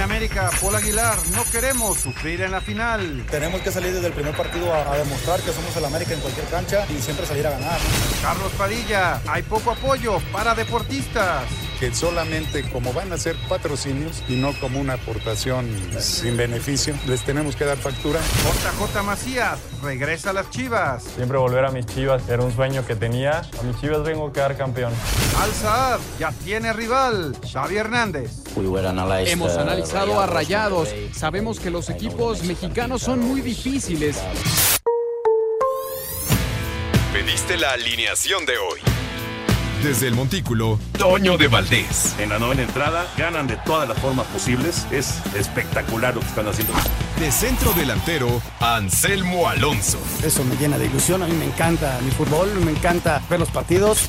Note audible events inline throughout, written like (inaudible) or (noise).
En América, Paul Aguilar, no queremos sufrir en la final. Tenemos que salir desde el primer partido a, a demostrar que somos el América en cualquier cancha y siempre salir a ganar. Carlos Padilla, hay poco apoyo para deportistas. que solamente como van a ser patrocinios y no como una aportación sin beneficio, les tenemos que dar factura. JJ Macías, regresa a las Chivas. Siempre volver a mis chivas era un sueño que tenía. A mis chivas vengo a quedar campeón. Al Saad, ya tiene rival, Xavi Hernández. Hemos analizado a Rayados. Sabemos que los equipos mexicanos son muy difíciles. Pediste la alineación de hoy. Desde el Montículo, Toño de Valdés. En la novena entrada ganan de todas las formas posibles. Es espectacular lo que están haciendo. De centro delantero, Anselmo Alonso. Eso me llena de ilusión, a mí me encanta mi fútbol, me encanta ver los partidos.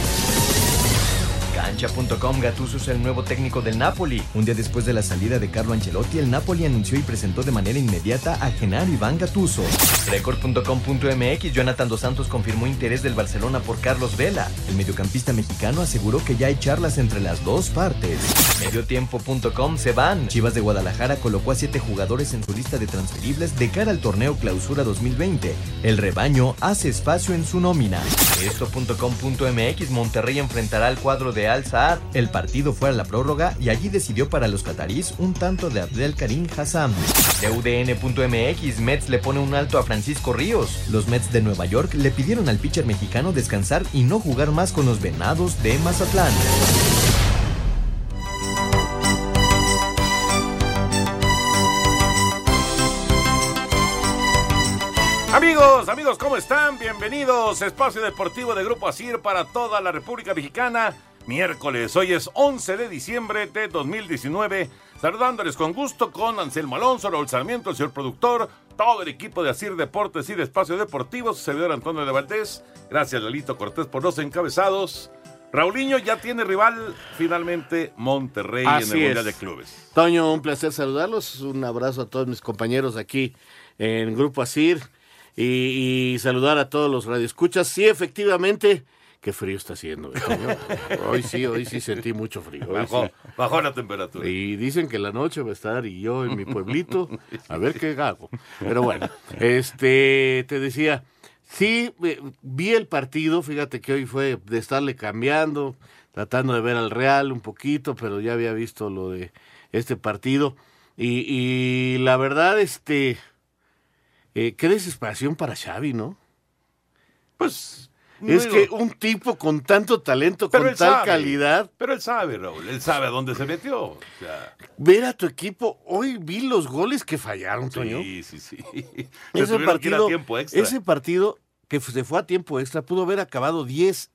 Cancha.com Gattuso es el nuevo técnico del Napoli. Un día después de la salida de Carlo Ancelotti, el Napoli anunció y presentó de manera inmediata a Genaro Iván Gattuso. Record.com.mx Jonathan Dos Santos confirmó interés del Barcelona por Carlos Vela. El mediocampista mexicano aseguró que ya hay charlas entre las dos partes. Mediotiempo.com se van. Chivas de Guadalajara colocó a siete jugadores en su lista de transferibles de cara al torneo Clausura 2020. El rebaño hace espacio en su nómina. Esto.com.mx Monterrey enfrentará al cuadro de Al El partido fue a la prórroga y allí decidió para los catarís un tanto de Abdel Karim Hassam. De UDN.mx Mets le pone un alto a Francisco Ríos. Los Mets de Nueva York le pidieron al pitcher mexicano descansar y no jugar más con los Venados de Mazatlán. Amigos, amigos, ¿cómo están? Bienvenidos. Espacio Deportivo de Grupo Asir para toda la República Mexicana. Miércoles, hoy es 11 de diciembre de 2019. Saludándoles con gusto con Anselmo Alonso, Raúl Sarmiento, el señor productor, todo el equipo de Asir Deportes y de Espacio Deportivo, su servidor Antonio de Valdés. Gracias, Lalito Cortés, por los encabezados. Raulinho ya tiene rival finalmente Monterrey en el Mundial de Clubes. Toño, un placer saludarlos. Un abrazo a todos mis compañeros aquí en Grupo Asir y, y saludar a todos los radioescuchas. Sí, efectivamente, qué frío está haciendo. Hoy sí, hoy sí sentí mucho frío. Bajó, sí. bajó la temperatura. Y dicen que la noche va a estar y yo en mi pueblito, a ver qué hago. Pero bueno, este, te decía, sí, eh, vi el partido, fíjate que hoy fue de estarle cambiando, tratando de ver al Real un poquito, pero ya había visto lo de este partido. Y, y la verdad, este, eh, qué desesperación para Xavi, ¿no? Pues Es digo, que un tipo con tanto talento, Pero con tal sabe. calidad, Pero él sabe, Raúl, él sabe a dónde se metió. O sea, ver a tu equipo, hoy vi los goles que fallaron, Toño. sí, sí, (laughs) sí. Se ese partido, tiempo extra. ese partido que se fue a tiempo extra pudo haber acabado 10-0.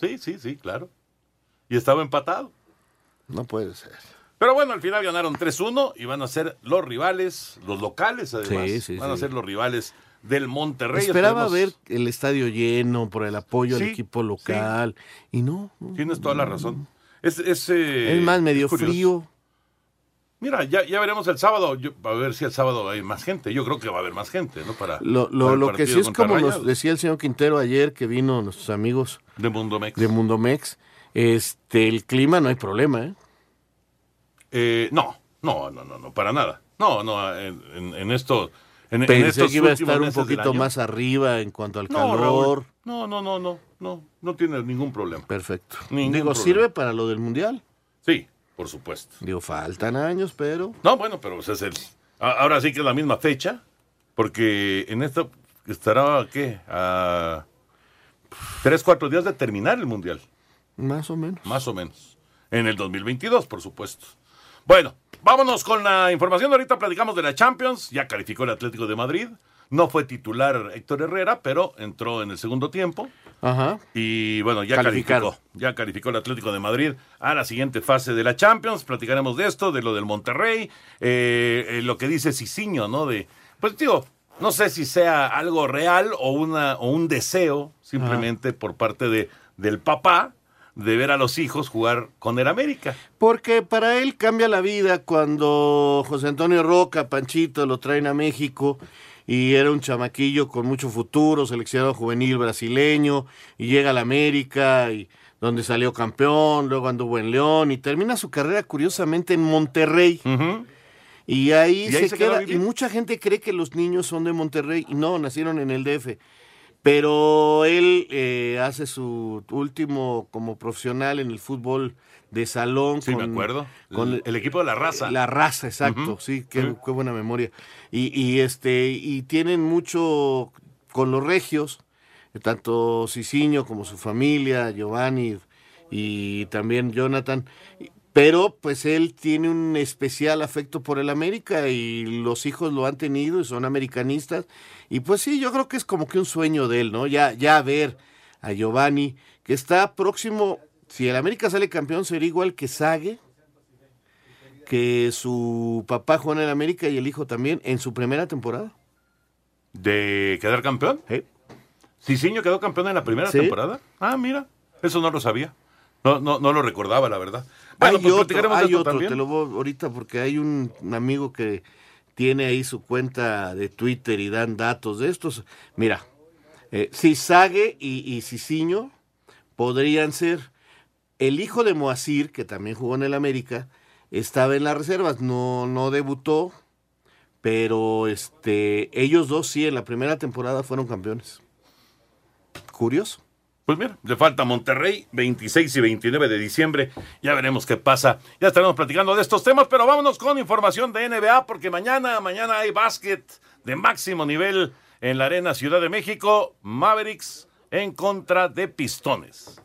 Sí, sí, sí, claro. Y estaba empatado. No puede ser. Pero bueno, al final ganaron 3-1 y van a ser los rivales, los locales además. Sí, sí, van a sí. ser los rivales del Monterrey. Esperaba ver el estadio lleno por el apoyo Sí, al equipo local. Y no. no. Tienes toda la razón. Es, es, eh, más, medio curioso. frío. Mira, ya, ya veremos el sábado. Yo- a ver si el sábado hay más gente. Yo creo que va a haber más gente, ¿no? Para, Lo, lo, el lo que sí es como nos decía el señor Quintero ayer que vino nuestros amigos de Mundo Mex. de Mundomex, este, el clima no hay problema, ¿eh? Eh, no, no, no, no, no, para nada. No, no, en, en- en esto. En, en Pensé que iba a estar un poquito más arriba en cuanto al No, calor. Raúl, no, no, no, no, no, no tiene ningún problema. Perfecto. Ningún Digo, problema. sirve para lo del mundial. Sí, por supuesto. Digo, faltan años, pero. No, bueno, pero es el. Ahora sí que es la misma fecha, porque en esta estará, ¿qué? A tres, cuatro días de terminar el Mundial, Más o menos. más o menos. En el 2022, por supuesto. Bueno, vámonos con la información. Ahorita platicamos de la Champions. Ya calificó el Atlético de Madrid. No fue titular Héctor Herrera, pero entró en el segundo tiempo. Ajá. Y bueno, ya calificó. Ya calificó el Atlético de Madrid a la siguiente fase de la Champions. Platicaremos de esto, de lo del Monterrey, eh, eh, lo que dice Cicinho, ¿no? De, pues digo, no sé si sea algo real o, una, o un deseo simplemente por parte de, del papá de ver a los hijos jugar con el América. Porque para él cambia la vida cuando José Antonio Roca, Panchito, lo traen a México y era un chamaquillo con mucho futuro, seleccionado juvenil brasileño, y llega a la América, y donde salió campeón, luego anduvo en León, y termina su carrera curiosamente en Monterrey. Y ahí, se, queda, y mucha gente cree que los niños son de Monterrey, y no, nacieron en el DF. Pero él eh, hace su último como profesional en el fútbol de salón. Sí, me acuerdo. Con el, equipo de la raza. La raza, exacto. Sí, qué, qué, buena memoria. Y, y, este, y tienen mucho con los regios, tanto Cicinho como su familia, Giovanni y también Jonathan. Pero pues él tiene un especial afecto por el América y los hijos lo han tenido y son americanistas. Y pues sí, yo creo que es como que un sueño de él, ¿no? Ya, ya ver a Giovanni, que está próximo, si el América sale campeón, sería igual que Sague, que su papá juega en el América y el hijo también en su primera temporada. ¿De quedar campeón? Sí. ¿Cicinho quedó campeón en la primera temporada? Ah, mira, eso no lo sabía. No, no, no lo recordaba, la verdad. Bueno, hay pues otro, hay otro te lo voy ahorita porque hay un, amigo que tiene ahí su cuenta de Twitter y dan datos de estos. Mira, eh, Cizague y, y Cicinho podrían ser el hijo de Moacir, que también jugó en el América, estaba en las reservas, no, no debutó, pero este, ellos dos sí en la primera temporada fueron campeones. Curioso. Pues mira, le falta Monterrey, 26 y 29 de diciembre. Ya veremos qué pasa. Ya estaremos platicando de estos temas, pero vámonos con información de NBA, porque mañana, mañana hay básquet de máximo nivel en la Arena Ciudad de México. Mavericks en contra de Pistones.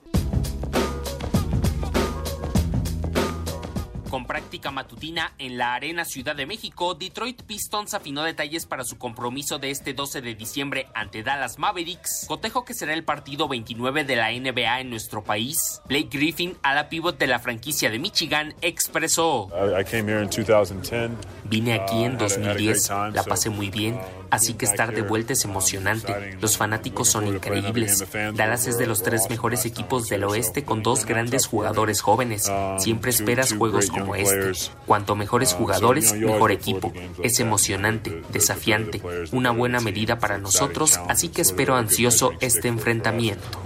Con práctica matutina en la Arena Ciudad de México, Detroit Pistons afinó detalles para su compromiso de este 12 de diciembre ante Dallas Mavericks, cotejo que será el partido 29 de la NBA en nuestro país. Blake Griffin, a la pivot de la franquicia de Michigan, expresó: Vine aquí en 2010, uh, la pasé muy bien, um, así que estar de vuelta es emocionante. Los fanáticos son increíbles. Dallas es de los tres mejores equipos del oeste con dos grandes jugadores jóvenes. Siempre esperas juegos como este. Cuanto mejores jugadores, mejor equipo. Es emocionante, desafiante, una buena medida para nosotros, así que espero ansioso este enfrentamiento.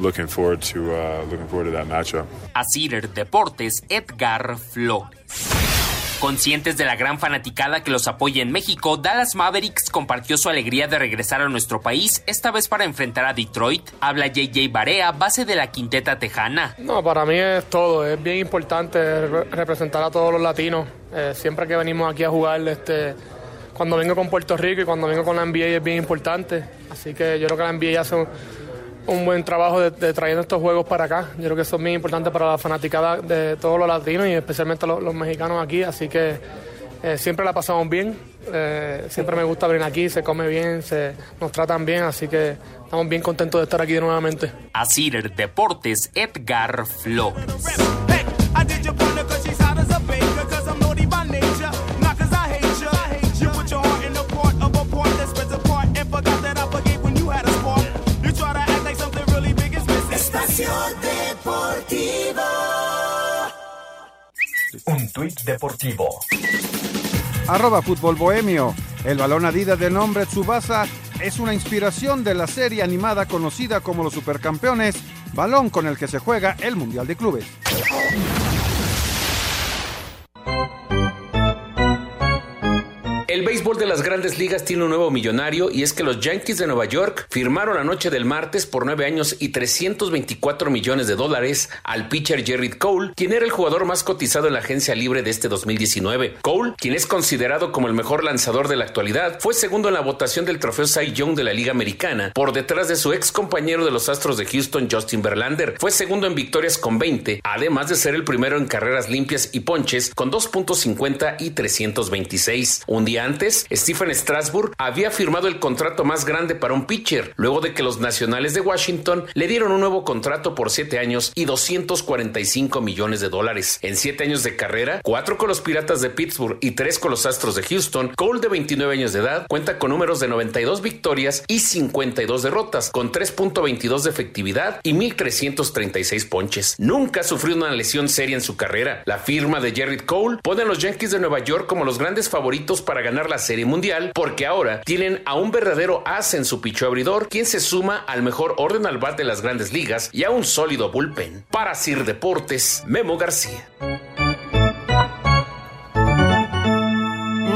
A Cider Deportes, Edgar Flores. Conscientes de la gran fanaticada que los apoya en México, Dallas Mavericks compartió su alegría de regresar a nuestro país, esta vez para enfrentar a Detroit. Habla JJ Barea, base de la quinteta tejana. No, para mí es todo, es bien importante representar a todos los latinos. Eh, siempre que venimos aquí a jugar, este, cuando vengo con Puerto Rico y cuando vengo con la NBA es bien importante. Así que yo creo que la NBA hace un un buen trabajo de, trayendo estos juegos para acá. Yo creo que eso es muy importante para la fanaticada de todos los latinos y especialmente los, mexicanos aquí. Así que eh, siempre la pasamos bien. Eh, siempre me gusta venir aquí, se come bien, se nos tratan bien. Así que estamos bien contentos de estar aquí nuevamente. Así Deportes, Edgar Flores. Un tuit deportivo. Arroba Fútbol Bohemio. El balón Adidas de nombre Tsubasa es una inspiración de la serie animada conocida como Los Supercampeones, balón con el que se juega el Mundial de Clubes. El béisbol de las grandes ligas tiene un nuevo millonario y es que los Yankees de Nueva York firmaron la noche del martes por nueve años y 324 millones de dólares al pitcher Jerry Cole, quien era el jugador más cotizado en la agencia libre de este 2019. Cole, quien es considerado como el mejor lanzador de la actualidad, fue segundo en la votación del trofeo Cy Young de la Liga Americana, por detrás de su ex compañero de los Astros de Houston, Justin Verlander. Fue segundo en victorias con 20, además de ser el primero en carreras limpias y ponches con 2.50 y 326. Un día antes, Stephen Strasburg había firmado el contrato más grande para un pitcher, luego de que los nacionales de Washington le dieron un nuevo contrato por siete años y 245 millones de dólares. En siete años de carrera, cuatro con los Piratas de Pittsburgh y tres con los Astros de Houston, Cole, de 29 años de edad, cuenta con números de 92 victorias y 52 derrotas, con 3.22 de efectividad y 1.336 ponches. Nunca ha sufrido una lesión seria en su carrera. La firma de Jared Cole pone a los Yankees de Nueva York como los grandes favoritos para ganar la Serie Mundial, porque ahora tienen a un verdadero as en su picho abridor, quien se suma al mejor orden al bat de las grandes ligas y a un sólido bullpen. Para Sir Deportes, Memo García.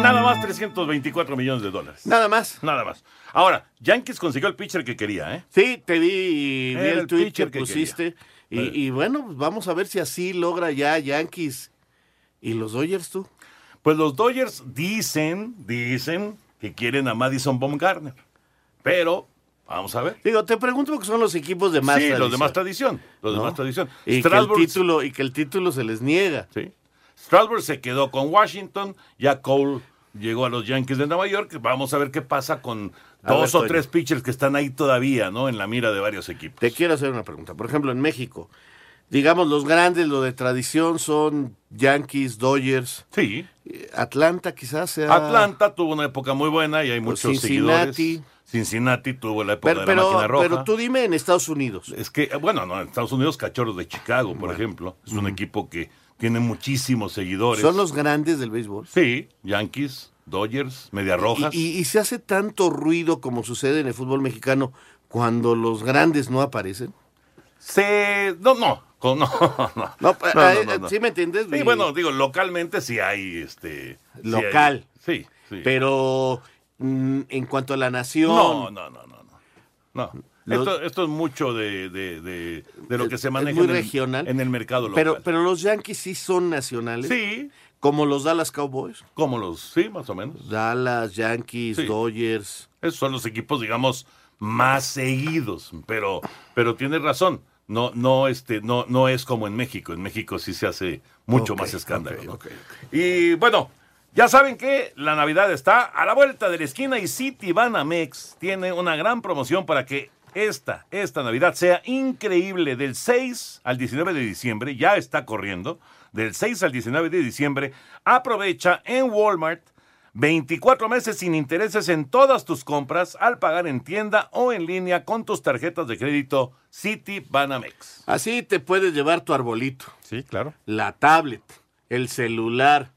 Nada más 324 millones de dólares. Nada más. Nada más. Ahora, Yankees consiguió el pitcher que quería, ¿eh? Sí, te vi, vi el, el tweet pitcher que que pusiste. Y, y bueno, pues vamos a ver si así logra ya Yankees. ¿Y los Dodgers tú? Pues los Dodgers dicen, dicen que quieren a Madison Baumgartner. Pero, vamos a ver. Digo, te pregunto porque son los equipos de más sí, los de tradición, más tradición. Los de ¿no? más tradición. Y que, el título, y que el título se les niega. Sí. Strasburg se quedó con Washington, ya Cole llegó a los Yankees de Nueva York. Vamos a ver qué pasa con A ver, dos o Toño. tres pitchers que están ahí todavía, ¿no? En la mira de varios equipos. Te quiero hacer una pregunta. Por ejemplo, en México, digamos, los grandes, lo de tradición son Yankees, Dodgers. Sí. Atlanta quizás sea... Atlanta tuvo una época muy buena y hay muchos Pues Cincinnati. seguidores. Cincinnati tuvo la época Pero, de la máquina roja. pero tú dime en Estados Unidos. Es que, bueno, no, en Estados Unidos, Cachorros de Chicago, por ejemplo, es un equipo que tiene muchísimos seguidores. Son los grandes del béisbol. Sí, Yankees, Dodgers, Media Rojas. Y, y- y se hace tanto ruido como sucede en el fútbol mexicano cuando los grandes no aparecen. Se... No, no, con- no, (laughs) no. No, No, eh, no, no. ¿Sí me entiendes? Sí, Y- bueno, digo, localmente sí hay, este... sí hay- Local. Sí, sí. Pero mm, en cuanto a la nación... No, no, no, no. No. no. Los- Esto, esto es mucho de, de, de, de lo que se maneja muy en, el, regional. en el mercado local. Pero, pero los Yankees sí son nacionales. Sí. Como los Dallas Cowboys. Como los, sí, más o menos. Dallas, Yankees, Sí. Dodgers. Esos son los equipos, digamos, más seguidos. Pero, pero tienes razón. No, no, este, no, no es como en México. En México sí se hace mucho más escándalo. Y bueno, ya saben que la Navidad está a la vuelta de la esquina y City Banamex tiene una gran promoción para que esta, esta Navidad sea increíble. Del 6 al 19 de diciembre, ya está corriendo. Del 6 al 19 de diciembre, aprovecha en Walmart 24 meses sin intereses en todas tus compras al pagar en tienda o en línea con tus tarjetas de crédito City Banamex. Así te puedes llevar tu arbolito. Sí, claro. La tablet, el celular,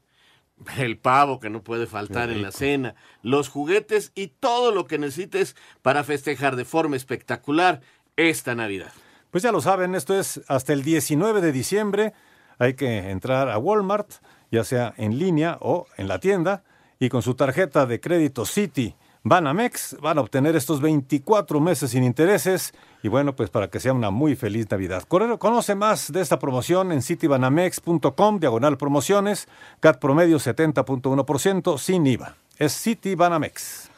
el pavo que no puede faltar en la cena, los juguetes y todo lo que necesites para festejar de forma espectacular esta Navidad. Pues ya lo saben, esto es hasta el 19 de diciembre. Hay que entrar a Walmart, ya sea en línea o en la tienda, y con su tarjeta de crédito City Banamex van a obtener estos 24 meses sin intereses y bueno, pues para que sea una muy feliz Navidad. Conoce más de esta promoción en citybanamex.com, diagonal promociones, CAT promedio 70.1% sin IVA. Es City Banamex.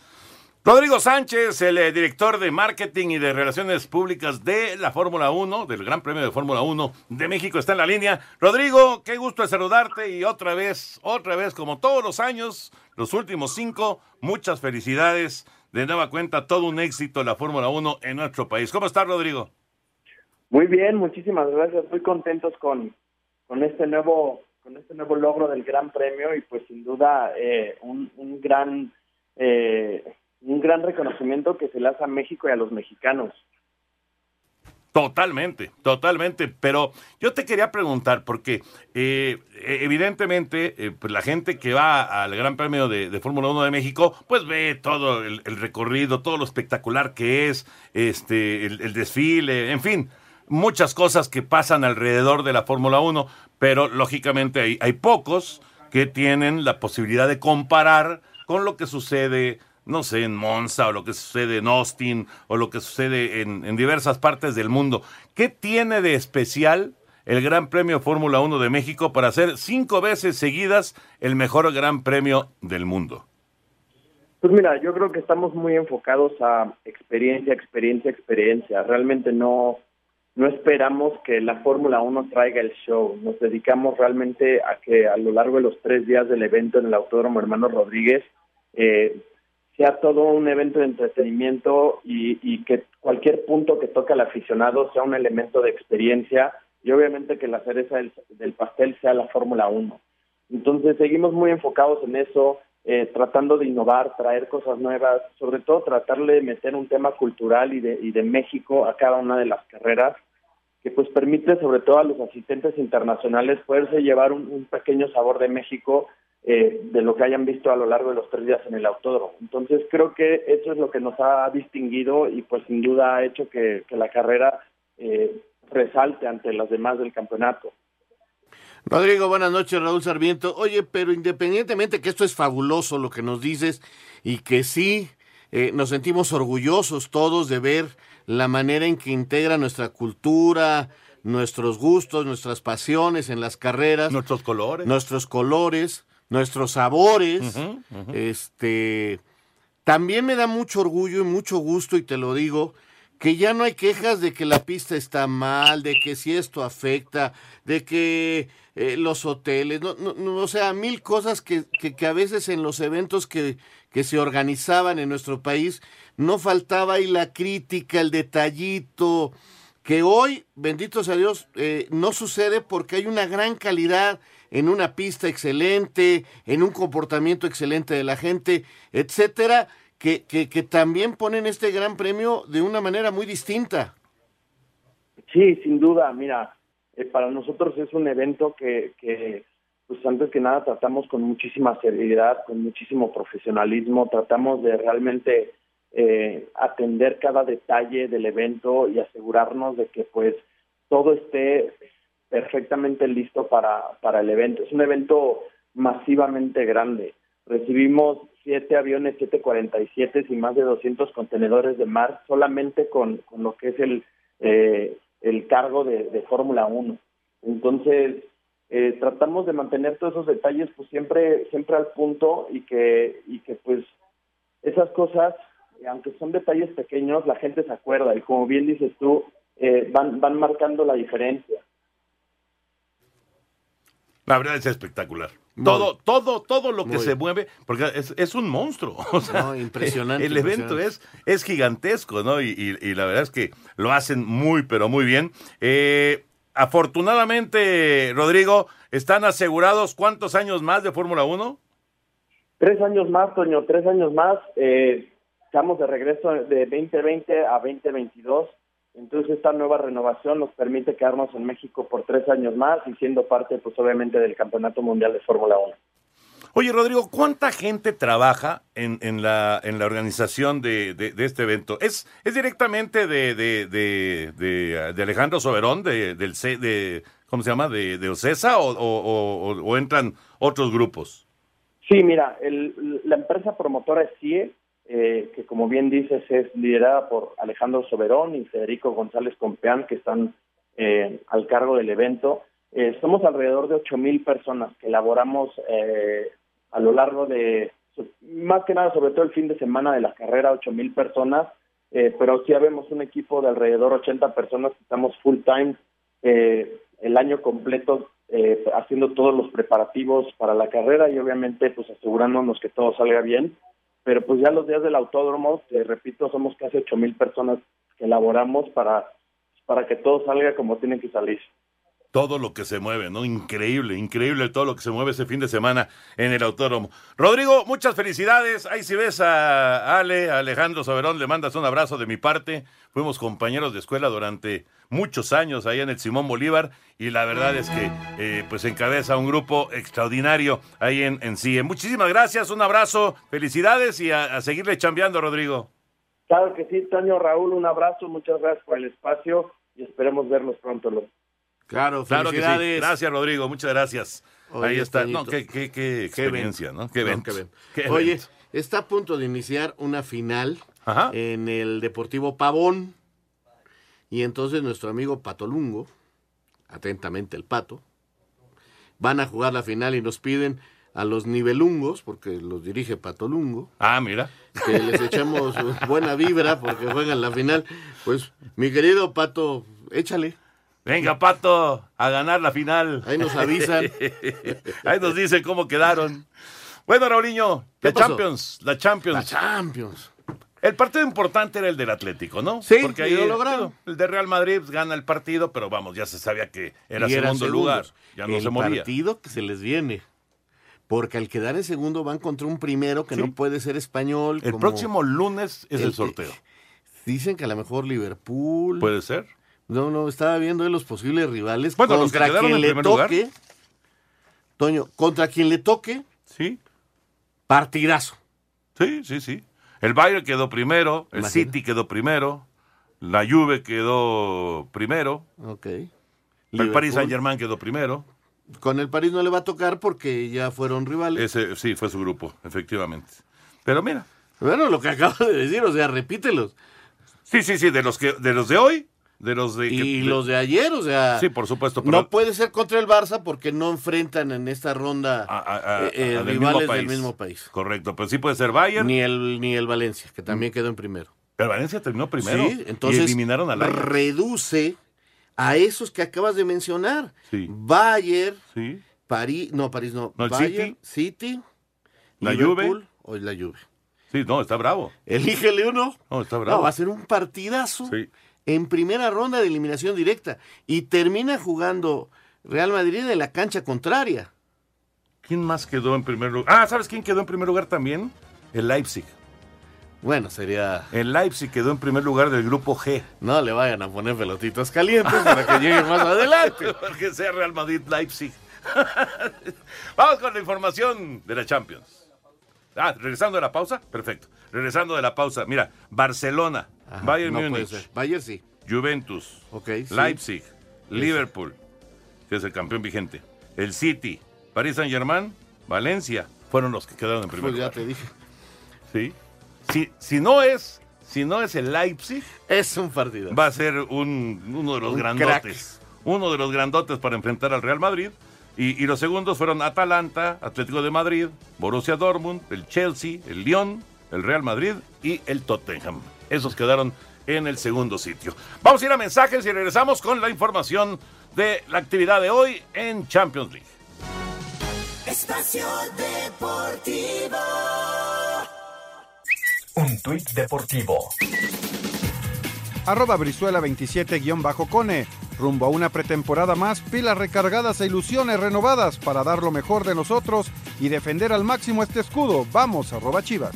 Rodrigo Sánchez, el eh, director de marketing y de relaciones públicas de la Fórmula 1, del Gran Premio de Fórmula 1 de México, está en la línea. Rodrigo, qué gusto saludarte y otra vez, otra vez, como todos los años, los últimos cinco, muchas felicidades. De nueva cuenta, todo un éxito la Fórmula 1 en nuestro país. ¿Cómo estás, Rodrigo? Muy bien, muchísimas gracias. Muy contentos con, con este nuevo con este nuevo logro del Gran Premio y pues sin duda eh, un, un gran eh, un gran reconocimiento que se le hace a México y a los mexicanos. Totalmente, totalmente. Pero yo te quería preguntar, porque eh, evidentemente eh, pues la gente que va al Gran Premio de, de Fórmula 1 de México, pues ve todo el, recorrido, todo lo espectacular que es, este, el, el desfile, en fin, muchas cosas que pasan alrededor de la Fórmula 1, pero lógicamente hay, hay pocos que tienen la posibilidad de comparar con lo que sucede no sé, en Monza o lo que sucede en Austin o lo que sucede en, diversas partes del mundo. ¿Qué tiene de especial el Gran Premio Fórmula 1 de México para ser cinco veces seguidas el mejor Gran Premio del mundo? Pues mira, yo creo que estamos muy enfocados a experiencia, experiencia, experiencia. Realmente no, no esperamos que la Fórmula 1 traiga el show. Nos dedicamos realmente a que a lo largo de los tres días del evento en el Autódromo Hermano Rodríguez eh, sea todo un evento de entretenimiento y, y que cualquier punto que toque al aficionado sea un elemento de experiencia y obviamente que la cereza del, del pastel sea la Fórmula 1. Entonces seguimos muy enfocados en eso, eh, tratando de innovar, traer cosas nuevas, sobre todo tratarle de meter un tema cultural y de, y de México a cada una de las carreras, que pues permite sobre todo a los asistentes internacionales poderse llevar un, un pequeño sabor de México eh, de lo que hayan visto a lo largo de los tres días en el autódromo. Entonces creo que eso es lo que nos ha distinguido y pues sin duda ha hecho que, que la carrera eh, resalte ante las demás del campeonato. Rodrigo, buenas noches, Raúl Sarmiento. Oye, pero independientemente que esto es fabuloso lo que nos dices y que sí eh, nos sentimos orgullosos todos de ver la manera en que integra nuestra cultura, nuestros gustos, nuestras pasiones en las carreras, nuestros colores, nuestros colores, nuestros sabores. Este también me da mucho orgullo y mucho gusto, y te lo digo, que ya no hay quejas de que la pista está mal, de que si esto afecta, de que eh, los hoteles, no, no, no, o sea, mil cosas que, que, que a veces en los eventos que, que se organizaban en nuestro país no faltaba ahí la crítica, el detallito, que hoy, bendito sea Dios, eh, no sucede porque hay una gran calidad en una pista excelente, en un comportamiento excelente de la gente, etcétera, que, que, que también ponen este gran premio de una manera muy distinta. Sí, sin duda, mira, eh, para nosotros es un evento que, que, pues antes que nada tratamos con muchísima seriedad, con muchísimo profesionalismo, tratamos de realmente eh, atender cada detalle del evento y asegurarnos de que pues todo esté perfectamente listo para, para el evento. Es un evento masivamente grande. Recibimos siete aviones 747 y más de 200 contenedores de mar solamente con, con lo que es el, eh, el cargo de, de Fórmula 1. Entonces, eh, tratamos de mantener todos esos detalles pues siempre siempre al punto y que y que pues esas cosas aunque son detalles pequeños la gente se acuerda y como bien dices tú eh, van van marcando la diferencia La verdad es espectacular. Todo, todo, todo lo que Muy. se mueve, porque es, es un monstruo. (laughs) O sea, No, impresionante, El evento es, es gigantesco, ¿no? Y, y- y la verdad es que lo hacen muy, pero muy bien. Eh, afortunadamente, Rodrigo, ¿están asegurados cuántos años más de Fórmula 1? tres años más Toño tres años más eh, estamos de regreso de 2020 a 2022 entonces esta nueva renovación nos permite quedarnos en México por tres años más y siendo parte pues obviamente del Campeonato Mundial de Fórmula 1 Oye, Rodrigo, ¿cuánta gente trabaja en, en la, en la organización de, de- de este evento? ¿Es, es directamente de, de, Alejandro Soberón, de, del C- de, ¿cómo se llama? ¿De, de Ocesa o, o- o- o entran otros grupos? Sí, mira, el- la empresa promotora es CIE, eh, que como bien dices es liderada por Alejandro Soberón y Federico González Compeán, que están eh, al cargo del evento. Eh, somos alrededor de ocho mil personas que elaboramos eh, a lo largo de, más que nada, sobre todo el fin de semana de la carrera, ocho mil personas, eh, pero sí habemos un equipo de alrededor 80 personas que estamos full time eh, el año completo haciendo todos los preparativos para la carrera y obviamente pues asegurándonos que todo salga bien. Pero pues ya los días del autódromo, te repito, somos casi ocho mil personas que elaboramos para, para que todo salga como tiene que salir. Todo lo que se mueve, ¿no? Increíble, increíble todo lo que se mueve ese fin de semana en el autódromo. Rodrigo, muchas felicidades. Ahí si ves a Ale, a Alejandro Soberón, le mandas un abrazo de mi parte. Fuimos compañeros de escuela durante muchos años ahí en el Simón Bolívar y la verdad es que eh, pues encabeza un grupo extraordinario ahí en, en CIE. Muchísimas gracias, un abrazo, felicidades y a, seguirle chambeando, Rodrigo. Claro que sí, Toño, Raúl, un abrazo, muchas gracias por el espacio y esperemos verlos pronto. Los... Claro, Claro que sí. felicidades. Gracias, Rodrigo, muchas gracias. Oye, ahí está. No, qué, qué, qué experiencia, ¿no? Qué evento. Qué Oye, evento. está a punto de iniciar una final en el Deportivo Pavón. Y entonces nuestro amigo Patolungo, atentamente el Pato, van a jugar la final y nos piden a los nivelungos, porque los dirige Patolungo. Ah, mira. Que les echemos (laughs) buena vibra porque juegan la final. Pues, mi querido Pato, échale. Venga, Pato, a ganar la final. Ahí nos avisan. (laughs) Ahí nos dicen cómo quedaron. Bueno, Raulinho, ¿Qué la pasó? Champions, la Champions. La Champions. El partido importante era el del Atlético, ¿no? Sí, Porque ahí lo lograron. El de Real Madrid gana el partido, pero vamos, ya se sabía que era segundo lugar. segundos. Ya no el se movía. partido que se les viene. Porque al quedar en segundo van contra un primero que Sí. no puede ser español. El como- próximo lunes es el, el- sorteo. Dicen que a lo mejor Liverpool. ¿Puede ser? No, no, estaba viendo de los posibles rivales. Bueno, los que contra quien en le lugar. toque. Toño, contra quien le toque. Sí. Partidazo. Sí, sí, sí. El Bayern quedó primero, el Imagina. City quedó primero, la Juve quedó primero, Ok. el Liverpool. Paris Saint Germain quedó primero. Con el París no le va a tocar porque ya fueron rivales. Ese sí fue su grupo, efectivamente. Pero mira, Bueno, lo que acabo de decir, o sea, repítelos. sí, sí, sí, de los que de los de hoy, de los de que- Y los de ayer, o sea. Sí, por supuesto, pero No puede ser contra el Barça porque no enfrentan en esta ronda a- a- eh, a- del rivales mismo del mismo país. Correcto, pero sí puede ser Bayern. Ni el, ni el Valencia, que también quedó en primero. El Valencia terminó primero Sí, entonces y eliminaron al Ajax. reduce a esos que acabas de mencionar. Sí. Bayern, Sí. París, no, París no. No, Bayern, City, La Liverpool o la Juve. Sí, no, está bravo. Elígele uno. No, está bravo. No, va a ser un partidazo Sí. En primera ronda de eliminación directa. Y termina jugando Real Madrid en la cancha contraria. ¿Quién más quedó en primer lugar? Ah, ¿sabes quién quedó en primer lugar también? El Leipzig. Bueno, sería. El Leipzig quedó en primer lugar del grupo G. No le vayan a poner pelotitas calientes para que lleguen más (laughs) adelante. Porque sea Real Madrid Leipzig. (laughs) Vamos con la información de la Champions. Ah, regresando de la pausa, perfecto. Regresando de la pausa, mira, Barcelona, Ajá, Bayern no Múnich. Bayern sí. Juventus, Ok, sí. Leipzig, Liverpool, que es el campeón vigente, el City, Paris Saint Germain, Valencia, fueron los que quedaron en primer Pues ya lugar. te dije. Sí. Si, si no es, si no es el Leipzig, Es un partido. va a ser un, uno de los Un grandotes. Uno de los grandotes para enfrentar al Real Madrid. Y, y los segundos fueron Atalanta, Atlético de Madrid, Borussia Dortmund, el Chelsea, el Lyon, el Real Madrid y el Tottenham. Esos quedaron en el segundo sitio. Vamos a ir a mensajes y regresamos con la información de la actividad de hoy en Champions League. Espacio Deportivo. Un tuit deportivo. Arroba Brizuela 27-Cone. Rumbo a una pretemporada más, pilas recargadas e ilusiones renovadas para dar lo mejor de nosotros y defender al máximo este escudo. Vamos, arroba Chivas.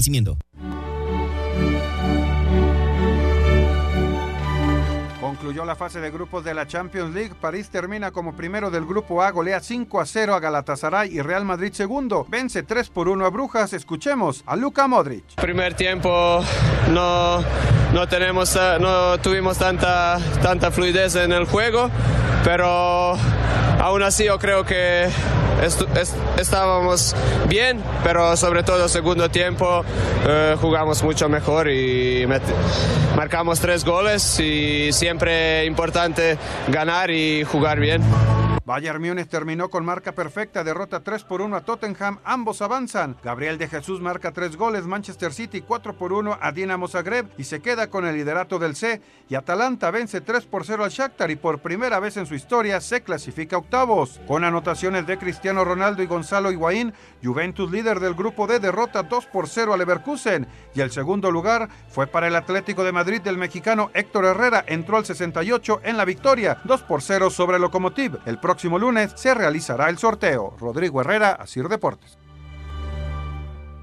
esparcimiento. Concluyó la fase de grupos de la Champions League. París termina como primero del grupo A, golea 5 a 0 a Galatasaray y Real Madrid segundo. Vence 3 por 1 a Brujas. Escuchemos a Luka Modric. Primer tiempo no, no, tenemos, eh, no tuvimos tanta, tanta fluidez en el juego, pero aún así yo creo que estu- est- estábamos bien, pero sobre todo segundo tiempo eh, jugamos mucho mejor y marcamos tres goles y siempre importante ganar y jugar bien. Bayern Múnich terminó con marca perfecta, derrota 3 por 1 a Tottenham, ambos avanzan. Gabriel de Jesús marca 3 goles, Manchester City 4 por 1 a Dinamo Zagreb y se queda con el liderato del C. Y Atalanta vence 3 por 0 al Shakhtar y por primera vez en su historia se clasifica octavos. Con anotaciones de Cristiano Ronaldo y Gonzalo Higuaín, Juventus líder del grupo D derrota 2 por 0 a Leverkusen y el segundo lugar fue para el Atlético de Madrid del mexicano Héctor Herrera, entró al 68 en la victoria, 2 por 0 sobre Lokomotiv. El próximo lunes se realizará el sorteo. Rodrigo Herrera, Asir Deportes.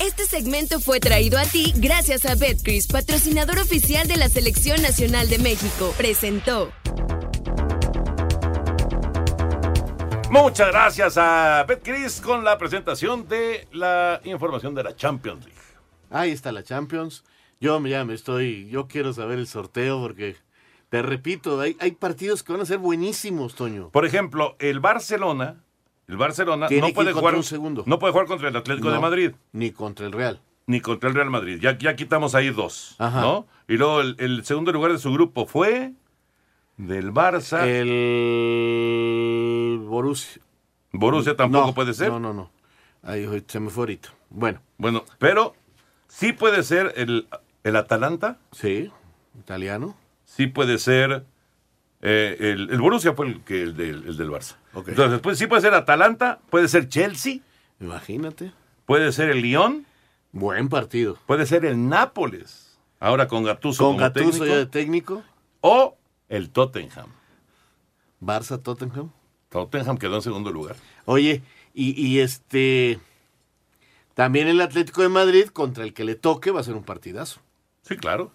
Este segmento fue traído a ti gracias a Betcris, patrocinador oficial de la Selección Nacional de México. Presentó. Muchas gracias a Betcris con la presentación de la información de la Champions League. Ahí está la Champions. Yo ya me estoy, yo quiero saber el sorteo porque, te repito, hay, hay partidos que van a ser buenísimos, Toño. Por ejemplo, el Barcelona, el Barcelona Tiene no puede jugar contra un segundo. No puede jugar contra el Atlético de Madrid. Ni contra el Real. Ni contra el Real Madrid. Ya, ya quitamos ahí dos. Ajá. ¿no? Y luego el, el segundo lugar de su grupo fue del Barça. El Borussia. Borussia tampoco No, puede ser. No, no, no. Ahí se me fue ahorita. Bueno. Bueno, pero sí puede ser el, el Atalanta. Sí, italiano. Sí puede ser. eh, el, el Borussia fue el, que, el, del, el del Barça. Entonces, pues, sí puede ser Atalanta, puede ser Chelsea, Imagínate. puede ser el Lyon, Buen partido. puede ser el Nápoles. Ahora con Gattuso Con como Gattuso técnico, ya de técnico. o el Tottenham. Barça Tottenham. Tottenham quedó en segundo lugar. Oye, y, y este. También el Atlético de Madrid, contra el que le toque, va a ser un partidazo. Sí, claro.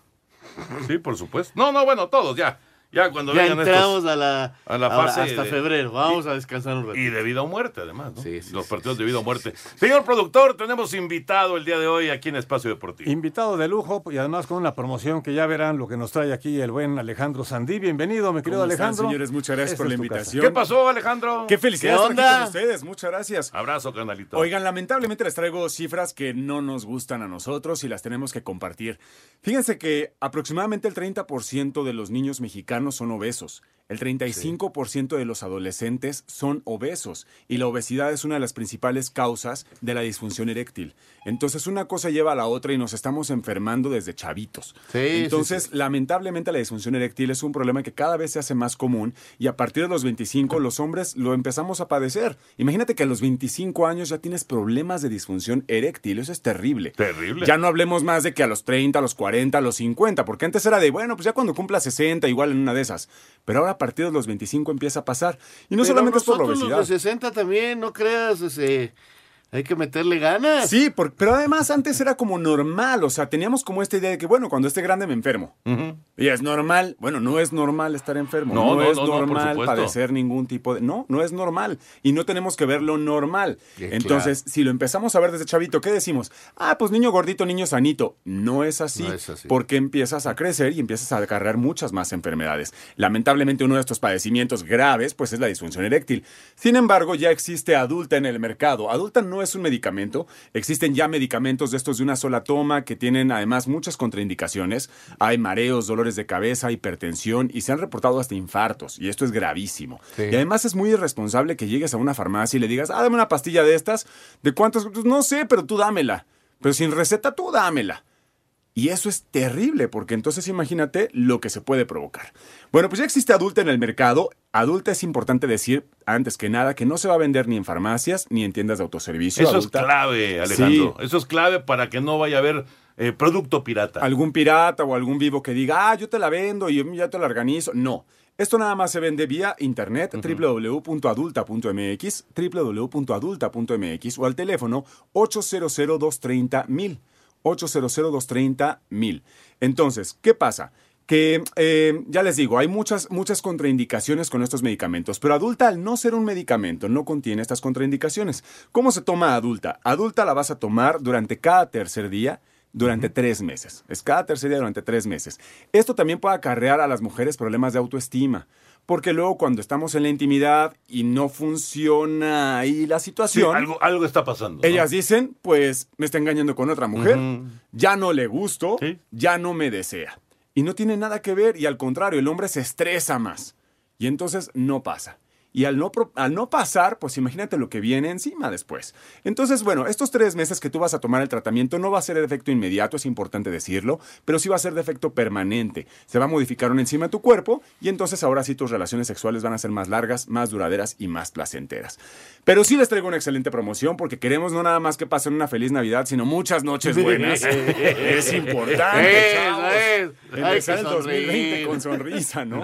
Sí, por supuesto. No, no, bueno, todos ya. Ya cuando ya vengan entramos estos- a la, a la ahora fase hasta de- febrero. Vamos a descansar un rato. Y de vida o muerte, además, ¿no? Sí, sí, Los sí, partidos de vida o muerte. Señor productor, tenemos invitado el día de hoy aquí en Espacio Deportivo. Invitado de lujo y además con una promoción que ya verán lo que nos trae aquí el buen Alejandro Sandí. Bienvenido, mi querido ¿Cómo están, Alejandro. señores? Muchas gracias Esta por la casa. invitación. ¿Qué pasó, Alejandro? Qué felicidad ¿Qué estar aquí onda? con ustedes. Muchas gracias. Abrazo, canalito. Oigan, lamentablemente les traigo cifras que no nos gustan a nosotros y las tenemos que compartir. Fíjense que aproximadamente el 30% de los niños mexicanos son obesos. El 35% de los adolescentes son obesos y la obesidad es una de las principales causas de la disfunción eréctil. Entonces una cosa lleva a la otra y nos estamos enfermando desde chavitos. Sí, Entonces, sí, sí. lamentablemente la disfunción eréctil es un problema que cada vez se hace más común y a partir de los 25 los hombres lo empezamos a padecer. Imagínate que a los 25 años ya tienes problemas de disfunción eréctil, eso es terrible. Terrible. Ya no hablemos más de que a los 30, a los 40, a los 50, porque antes era de, bueno, pues ya cuando cumpla 60, igual en una de esas. Pero ahora a partir de los 25 empieza a pasar. Y no Pero solamente es por la obesidad. Los de 60 también, no creas, ese, hay que meterle ganas. Sí, por- pero además antes era como normal, o sea, teníamos como esta idea de que, bueno, cuando esté grande me enfermo. Y es normal, bueno, no es normal estar enfermo, No, no, no, es no, no, por normal padecer ningún tipo de... No, no es normal. Y no tenemos que verlo normal. Entonces, si lo empezamos a ver desde chavito, ¿qué decimos? Ah, pues niño gordito, niño sanito. No es así, No es así. porque empiezas a crecer y empiezas a acarrear muchas más enfermedades. Lamentablemente uno de estos padecimientos graves, pues es la disfunción eréctil. Sin embargo, ya existe adulta en el mercado. Adulta no es un medicamento, existen ya medicamentos de estos de una sola toma que tienen además muchas contraindicaciones. Hay mareos, dolores de cabeza, hipertensión y se han reportado hasta infartos y esto es gravísimo. Sí. Y además es muy irresponsable que llegues a una farmacia y le digas, ah, dame una pastilla de estas. ¿De cuántos? Pues no sé, pero tú dámela. Pero sin receta, tú dámela. Y eso es terrible, porque entonces imagínate lo que se puede provocar. Bueno, pues ya existe adulta en el mercado. Adulta es importante decir, antes que nada, que no se va a vender ni en farmacias ni en tiendas de autoservicio. Eso Adulta- es clave, Alejandro. Sí. Eso es clave para que no vaya a haber eh, producto pirata. algún pirata o algún vivo que diga, ah, yo te la vendo y yo ya te la organizo. No. Esto nada más se vende vía internet, www.adulta.mx, www.adulta.mx o al teléfono 800-230-1000. 800-230-1000. Entonces, ¿qué pasa? Que eh, ya les digo, hay muchas, muchas contraindicaciones con estos medicamentos, pero adulta al no ser un medicamento no contiene estas contraindicaciones. ¿Cómo se toma adulta? Adulta la vas a tomar durante cada tercer día durante tres meses. Es cada tercer día durante tres meses. Esto también puede acarrear a las mujeres problemas de autoestima. Porque luego cuando estamos en la intimidad y no funciona ahí la Sí, situación, algo, algo está pasando. ¿no? ellas dicen, pues me está engañando con otra mujer, ya no le gusto, ya no me desea. Y no tiene nada que ver y al contrario, el hombre se estresa más. Y entonces no pasa. Y al no, al no pasar, pues imagínate lo que viene encima después. Entonces, bueno, estos tres meses que tú vas a tomar el tratamiento no va a ser de efecto inmediato, es importante decirlo, pero sí va a ser de efecto permanente. Se va a modificar una enzima de tu cuerpo y entonces ahora sí tus relaciones sexuales van a ser más largas, más duraderas y más placenteras. Pero sí les traigo una excelente promoción porque queremos no nada más que pasen una feliz Navidad, sino muchas noches (laughs) buenas. es importante, (laughs) chavos. Empezar el 2020 con sonrisa, ¿no?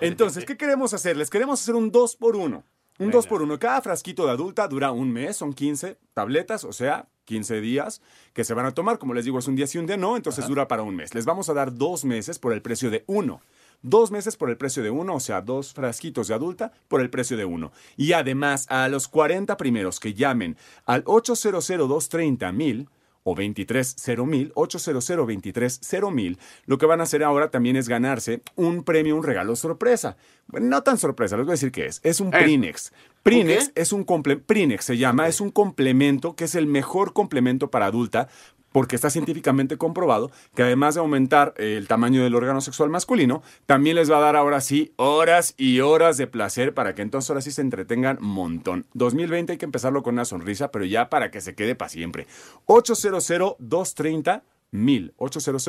Entonces, ¿qué queremos hacer? Les queremos hacer un 2 por 1 un 2 por 1 Cada frasquito de adulta dura un mes, son 15 tabletas, o sea, 15 días que se van a tomar. Como les digo, es un día sí, un día no, entonces dura para un mes. Les vamos a dar dos meses por el precio de uno. Dos meses por el precio de uno, o sea, dos frasquitos de adulta por el precio de uno. Y además, a los 40 primeros que llamen al 800 230 mil o 230000, 800 230 lo que van a hacer ahora también es ganarse un premio, un regalo sorpresa. Bueno, no tan sorpresa, les voy a decir qué es. Es un Prinex. Prinex es un Prinex se llama, es un complemento que es el mejor complemento para adulta porque está científicamente comprobado que además de aumentar el tamaño del órgano sexual masculino, también les va a dar ahora sí horas y horas de placer para que entonces ahora sí se entretengan montón. 2020 hay que empezarlo con una sonrisa, pero ya para que se quede para siempre. 800 230 mil 800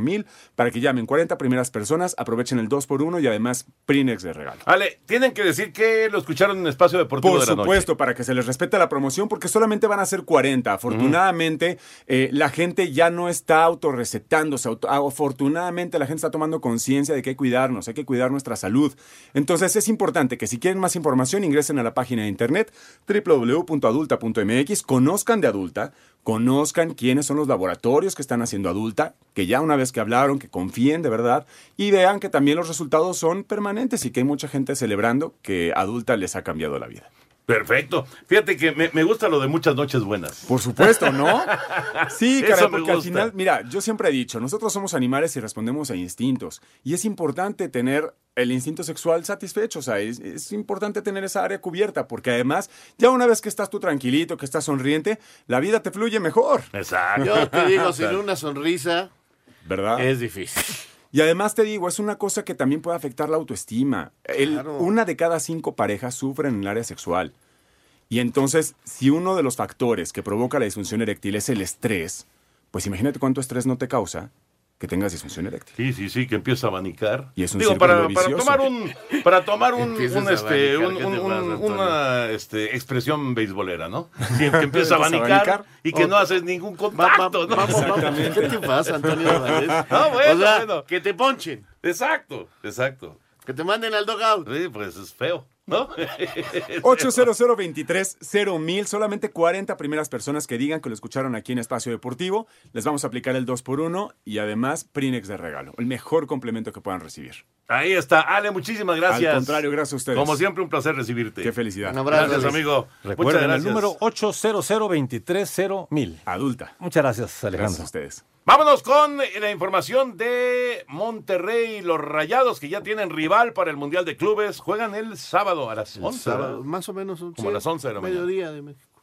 mil para que llamen 40 primeras personas, aprovechen el 2 por 1 y además Prinex de regalo. Ale, tienen que decir que lo escucharon en Espacio Deportivo por de la supuesto, para que se les respete la promoción, porque solamente van a ser 40. Afortunadamente, eh, la gente ya no está autorrecetándose. afortunadamente, la gente está tomando conciencia de que hay que cuidarnos, hay que cuidar nuestra salud. Entonces, es importante que si quieren más información, ingresen a la página de internet www.adulta.mx, conozcan de adulta, conozcan quiénes son los laboratorios que están haciendo adulta, que ya una vez que hablaron, que confíen de verdad y vean que también los resultados son permanentes y que hay mucha gente celebrando que adulta les ha cambiado la vida. Perfecto. Fíjate que me, gusta lo de muchas noches buenas. Por supuesto, ¿no? (laughs) Sí, caray, porque al final, mira, yo siempre he dicho, nosotros somos animales y respondemos a instintos. Y es importante tener el instinto sexual satisfecho, o sea, es, importante tener esa área cubierta, porque además, ya una vez que estás tú tranquilito, que estás sonriente, la vida te fluye mejor. Exacto. Yo te digo, (laughs) sin una sonrisa, ¿verdad? Es difícil. Y además te digo, es una cosa que también puede afectar la autoestima. Una de cada cinco parejas sufren en el área sexual. Y entonces, si uno de los factores que provoca la disfunción eréctil es el estrés, pues imagínate cuánto estrés no te causa que tengas disfunción eréctil. Sí, sí, sí, que empieza a abanicar. Y es un Digo, para, para, tomar un para tomar un, un este un, una este, expresión beisbolera, ¿no? Que, (laughs) empieza a abanicar, y que no haces ningún contacto, ¿no? ¿Qué te pasa, Antonio (laughs) No, bueno, bueno. Que te ponchen. Exacto, exacto. Que te manden al dogout. Sí, pues es feo. ¿No? (laughs) 800 mil solamente 40 primeras personas que digan que lo escucharon aquí en Espacio Deportivo, les vamos a aplicar el 2 por 1 y además Prinex de regalo, el mejor complemento que puedan recibir. Ahí está, Ale, muchísimas gracias. Al contrario, gracias a ustedes. Como siempre, un placer recibirte. Qué felicidad. gracias, amigo. Recuerden el número 800 mil Adulta. Muchas gracias, Alejandro. Gracias a ustedes. Vámonos con la información de Monterrey, los Rayados que ya tienen rival para el Mundial de Clubes, juegan el sábado a las 11. más o menos. Como a las 11 de la mañana. Mediodía de México.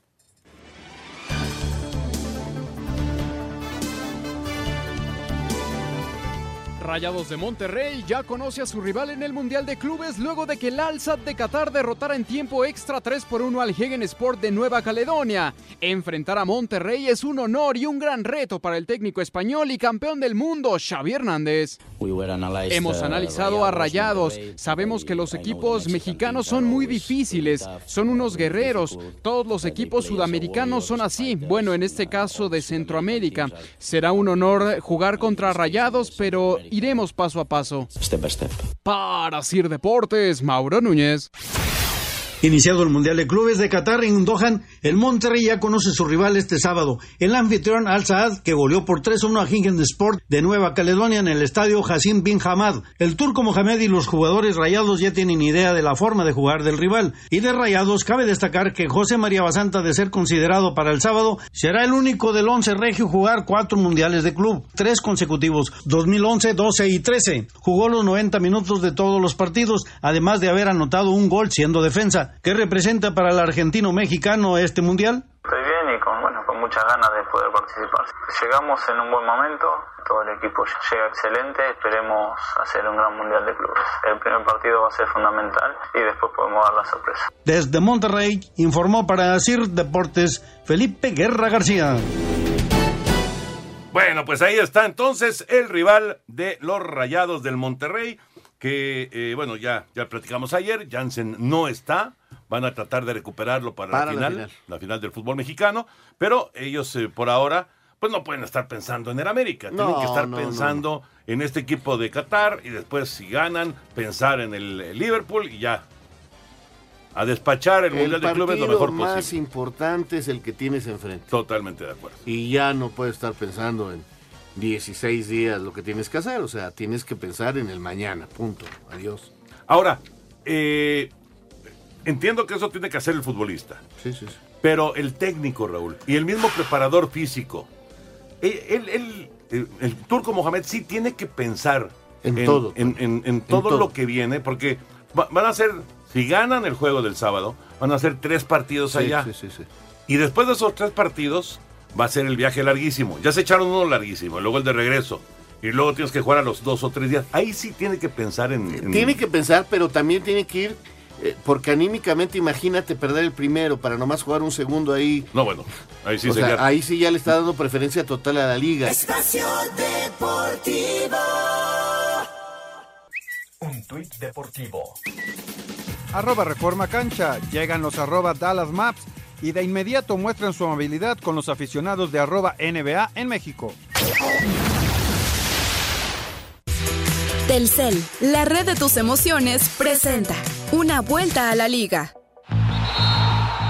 Rayados de Monterrey ya conoce a su rival en el Mundial de Clubes luego de que el Alsat de Qatar derrotara en tiempo extra 3 por 1 al Hegen Sport de Nueva Caledonia. Enfrentar a Monterrey es un honor y un gran reto para el técnico español y campeón del mundo, Xavi Hernández. Hemos analizado a Rayados. Sabemos que los equipos mexicanos son muy difíciles, son unos guerreros. Todos los equipos sudamericanos son así. Bueno, en este caso de Centroamérica. Será un honor jugar contra Rayados, pero iremos paso a paso. Para Sir Deportes, Mauro Núñez. Iniciado el Mundial de Clubes de Qatar en Dohan, el Monterrey ya conoce su rival este sábado, el anfitrión Al Saad, que goleó por 3-1 a Higgins Sport de Nueva Caledonia en el estadio Hassim Bin Hamad. El turco Mohamed y los jugadores rayados ya tienen idea de la forma de jugar del rival. Y de rayados cabe destacar que José María Basanta, de ser considerado para el sábado, será el único del once regio jugar cuatro mundiales de club, tres consecutivos, 2011, 12 y 13. Jugó los 90 minutos de todos los partidos, además de haber anotado un gol siendo defensa. ¿Qué representa para el argentino mexicano este mundial? Estoy bien y con, bueno, con mucha muchas ganas de poder participar. Llegamos en un buen momento, todo el equipo llega excelente, esperemos hacer un gran mundial de clubes. El primer partido va a ser fundamental y después podemos dar la sorpresa. Desde Monterrey informó para CIR Deportes Felipe Guerra García. Bueno, pues ahí está entonces el rival de los Rayados del Monterrey, que eh, bueno, ya, ya platicamos ayer, Jansen no está, van a tratar de recuperarlo para, Para la, la final, la final del fútbol mexicano, pero ellos eh, por ahora pues no pueden estar pensando en el América, tienen que estar no, pensando en este equipo de Qatar y después si ganan, pensar en el, Liverpool y ya. A despachar el, El Mundial de Clubes lo mejor más posible. importante es el que tienes enfrente. Totalmente de acuerdo. Y ya no puedes estar pensando en 16 días lo que tienes que hacer. O sea, tienes que pensar en el mañana. Punto. Adiós. Ahora, eh, entiendo que eso tiene que hacer el futbolista. Sí, sí, sí. Pero el técnico, Raúl, y el mismo preparador físico, él, él- él- el, el turco Mohamed sí tiene que pensar En todo. en, en- en todo, todo. lo que viene, porque va- van a ser, si ganan el juego del sábado, van a ser tres partidos allá. sí, sí, sí. Y después de esos tres partidos, va a ser el viaje larguísimo. Ya se echaron uno larguísimo, luego el de regreso. Y luego tienes que jugar a los dos o tres días. Ahí sí tiene que pensar en. en- Tiene que pensar, pero también tiene que ir. Eh, porque anímicamente, imagínate perder el primero para nomás jugar un segundo ahí. No, bueno, ahí sí o sea, ahí sí ya le está dando preferencia total a la liga. Espacio Deportivo. Un tuit deportivo. Arroba Reforma Cancha. Llegan los arroba Dallas Maps y de inmediato muestran su amabilidad con los aficionados de arroba NBA en México. Telcel, la red de tus emociones, presenta una vuelta a la liga.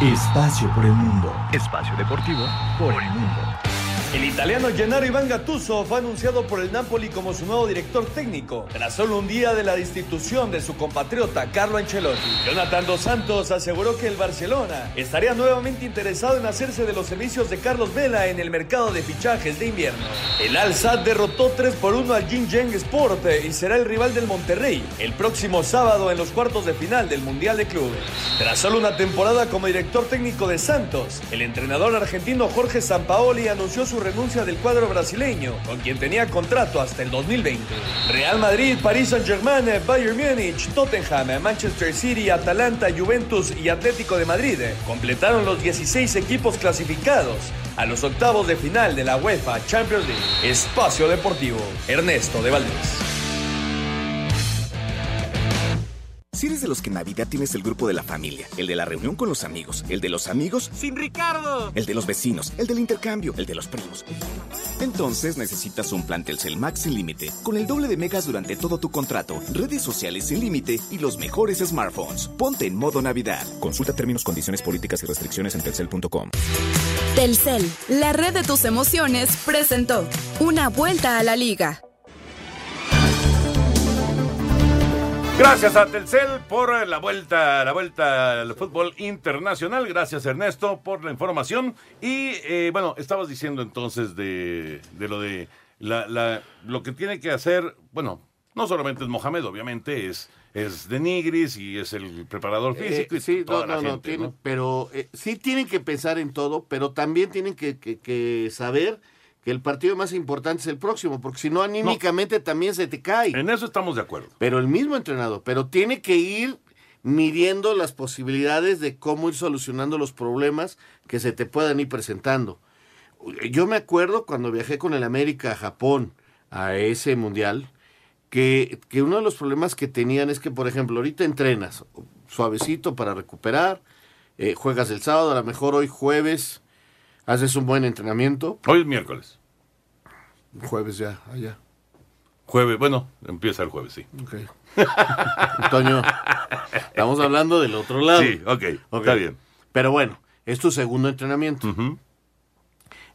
Espacio por el mundo. Espacio deportivo por el mundo. El italiano Gennaro Iván Gattuso fue anunciado por el Napoli como su nuevo director técnico, tras solo un día de la destitución de su compatriota Carlo Ancelotti. Jonathan Dos Santos aseguró que el Barcelona estaría nuevamente interesado en hacerse de los servicios de Carlos Vela en el mercado de fichajes de invierno. El Al derrotó 3 por 1 al Jinjiang Sport y será el rival del Monterrey el próximo sábado en los cuartos de final del Mundial de Clubes. Tras solo una temporada como director técnico de Santos, el entrenador argentino Jorge Sampaoli anunció su renuncia del cuadro brasileño, con quien tenía contrato hasta el 2020. Real Madrid, Paris Saint-Germain, Bayern Múnich, Tottenham, Manchester City, Atalanta, Juventus y Atlético de Madrid completaron los 16 equipos clasificados a los octavos de final de la UEFA Champions League. Espacio Deportivo, Ernesto de Valdés. Si eres de los que en Navidad tienes el grupo de la familia, el de la reunión con los amigos, el de los amigos, ¡Sin Ricardo! el de los vecinos, el del intercambio, el de los primos. Entonces necesitas un plan Telcel Max sin límite, con el doble de megas durante todo tu contrato, redes sociales sin límite y los mejores smartphones. Ponte en modo Navidad. Consulta términos, condiciones políticas y restricciones en telcel.com. Telcel, la red de tus emociones, presentó una vuelta a la liga. Gracias a Telcel por la vuelta, la vuelta al fútbol internacional. Gracias Ernesto por la información. Y eh, bueno, estabas diciendo entonces de, de lo de la, la- lo que tiene que hacer, bueno, no solamente es Mohamed, obviamente, es, es de Nigris y es el preparador Eh, físico y sí, toda no, la no, no, gente, tiene- ¿no? pero eh, sí tienen que pensar en todo, pero también tienen que, que- que saber que el partido más importante es el próximo, porque si no, anímicamente también se te cae. En eso estamos de acuerdo. Pero el mismo entrenador, pero tiene que ir midiendo las posibilidades de cómo ir solucionando los problemas que se te puedan ir presentando. Yo me acuerdo cuando viajé con el América a Japón a ese mundial, que, que uno de los problemas que tenían es que, por ejemplo, ahorita entrenas suavecito para recuperar, eh, juegas el sábado, a lo mejor hoy jueves haces un buen entrenamiento. Hoy es miércoles. Jueves ya, allá. Jueves, bueno, empieza el jueves, sí. Ok. (laughs) Toño, estamos hablando del otro lado. Sí, ok, está bien. Pero bueno, es tu segundo entrenamiento.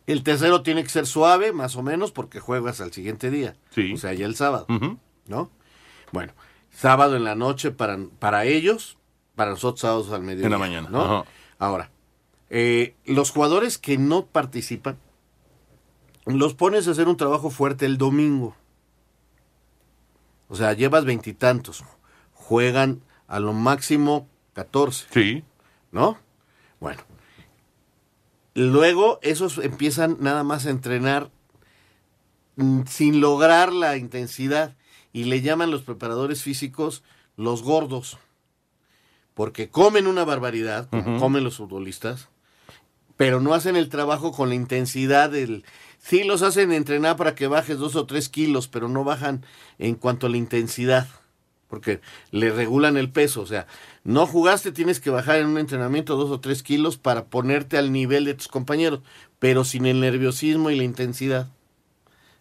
El tercero tiene que ser suave, más o menos, porque juegas al siguiente día. Sí. O sea, ya el sábado. ¿No? Bueno, sábado en la noche para, para ellos, para nosotros sábados al mediodía. En la mañana, ¿no? Ahora, eh, los jugadores que no participan, los pones a hacer un trabajo fuerte el domingo. O sea, llevas veintitantos. Juegan a lo máximo 14. Sí. ¿No? Bueno. Luego esos empiezan nada más a entrenar mm, sin lograr la intensidad y le llaman los preparadores físicos los gordos. Porque comen una barbaridad, como comen los futbolistas, pero no hacen el trabajo con la intensidad del... Sí los hacen entrenar para que bajes dos o tres kilos, pero no bajan en cuanto a la intensidad, porque le regulan el peso. O sea, no jugaste, tienes que bajar en un entrenamiento dos o tres kilos para ponerte al nivel de tus compañeros, pero sin el nerviosismo y la intensidad.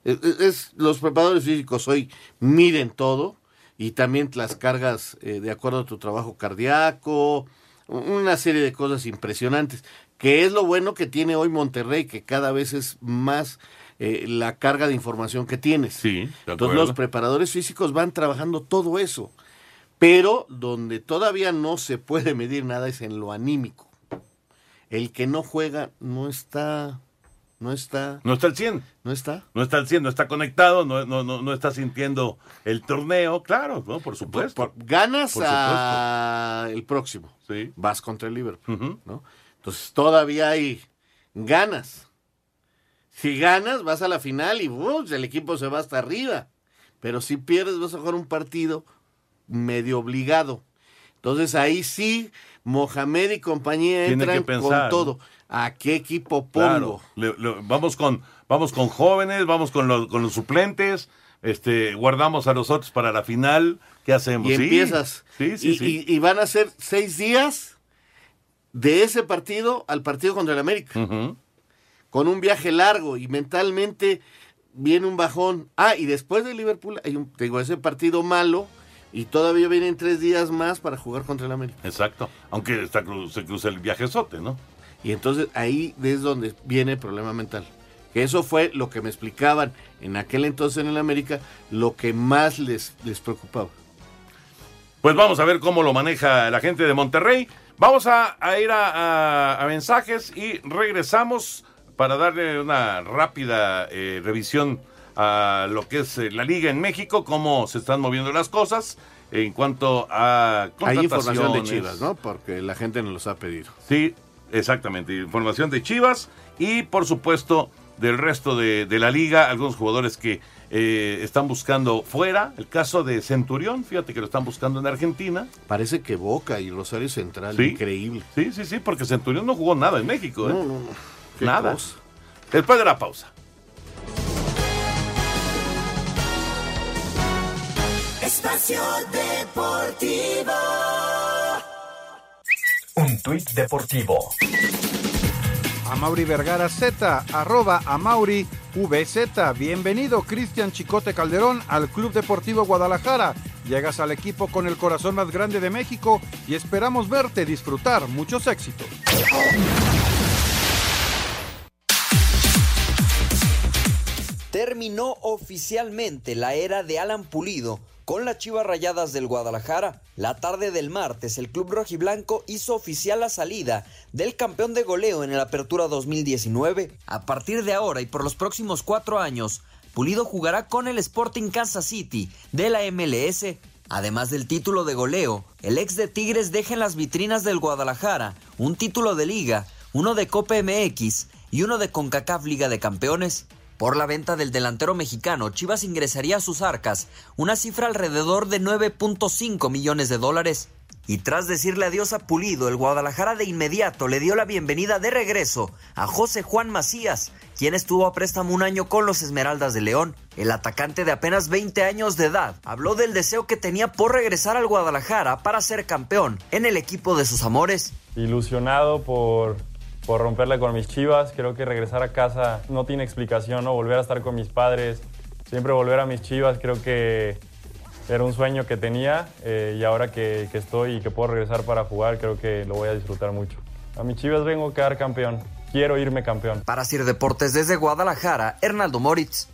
Es, es- es- los preparadores físicos hoy miden todo y también las cargas eh, de acuerdo a tu trabajo cardíaco, una serie de cosas impresionantes, que es lo bueno que tiene hoy Monterrey, que cada vez es más eh, la carga de información que tienes. Sí, Entonces los preparadores físicos van trabajando todo eso, pero donde todavía no se puede medir nada es en lo anímico. El que no juega no está, no está, No está al 100. no está. No está al 100, no está conectado, no, no, no, no está sintiendo el torneo, claro, ¿no? Por supuesto. Ganas Por a el próximo. Sí. Vas contra el Liverpool, ¿no? Entonces todavía hay ganas. Si ganas, vas a la final y ¡uh! el equipo se va hasta arriba. Pero si pierdes, vas a jugar un partido medio obligado. Entonces ahí sí, Mohamed y compañía entran pensar, con todo. ¿A qué equipo pongo? Claro, le- le- vamos con vamos con jóvenes, vamos con los, con los suplentes, este, guardamos a los otros para la final, ¿qué hacemos? Y Sí, empiezas. Sí, sí, y, sí. y- y van a ser seis días de ese partido al partido contra el América. Con un viaje largo y mentalmente viene un bajón. Ah, y después de Liverpool hay un, digo, ese partido malo y todavía vienen tres días más para jugar contra el América. Exacto, aunque está se cruza el viajezote, ¿no? Y entonces ahí es donde viene el problema mental. Que eso fue lo que me explicaban en aquel entonces en el América, lo que más les, les preocupaba. Pues vamos a ver cómo lo maneja la gente de Monterrey. Vamos a, a ir a, a- a mensajes y regresamos para darle una rápida eh, revisión a lo que es eh, la liga en México, cómo se están moviendo las cosas en cuanto a Hay información de. Chivas, ¿no? Porque la gente nos los ha pedido. Sí, exactamente. Información de Chivas y, por supuesto, del resto de, de la liga. Algunos jugadores que eh, están buscando fuera. El caso de Centurión, fíjate que lo están buscando en Argentina. Parece que Boca y Rosario Central, Sí. increíble. Sí, sí, sí, porque Centurión no jugó nada en México. ¿eh? No, no, no. Qué Nada. cosa. Después de la pausa. Espacio Deportivo. Un tuit deportivo. Amauri Vergara Z, arroba Amauri VZ. Bienvenido, Cristian Chicote Calderón, al Club Deportivo Guadalajara. Llegas al equipo con el corazón más grande de México y esperamos verte disfrutar. Muchos éxitos. Terminó oficialmente la era de Alan Pulido con las Chivas Rayadas del Guadalajara. La tarde del martes, el club rojiblanco hizo oficial la salida del campeón de goleo en el Apertura 2019. A partir de ahora y por los próximos cuatro años, Pulido jugará con el Sporting Kansas City de la MLS. Además del título de goleo, el ex de Tigres deja en las vitrinas del Guadalajara un título de liga, uno de Copa MX y uno de CONCACAF Liga de Campeones. Por la venta del delantero mexicano, Chivas ingresaría a sus arcas una cifra alrededor de 9.5 millones de dólares. Y tras decirle adiós a Pulido, el Guadalajara de inmediato le dio la bienvenida de regreso a José Juan Macías, quien estuvo a préstamo un año con los Esmeraldas de León. El atacante de apenas 20 años de edad habló del deseo que tenía por regresar al Guadalajara para ser campeón en el equipo de sus amores. ilusionado por, por romperle con mis chivas. Creo que regresar a casa no tiene explicación, ¿no? Volver a estar con mis padres, siempre volver a mis chivas, creo que era un sueño que tenía eh, y ahora que, que estoy y que puedo regresar para jugar, creo que lo voy a disfrutar mucho. A mis chivas vengo a quedar campeón. Quiero irme campeón. Para Sir Deportes desde Guadalajara, Hernaldo Moritz.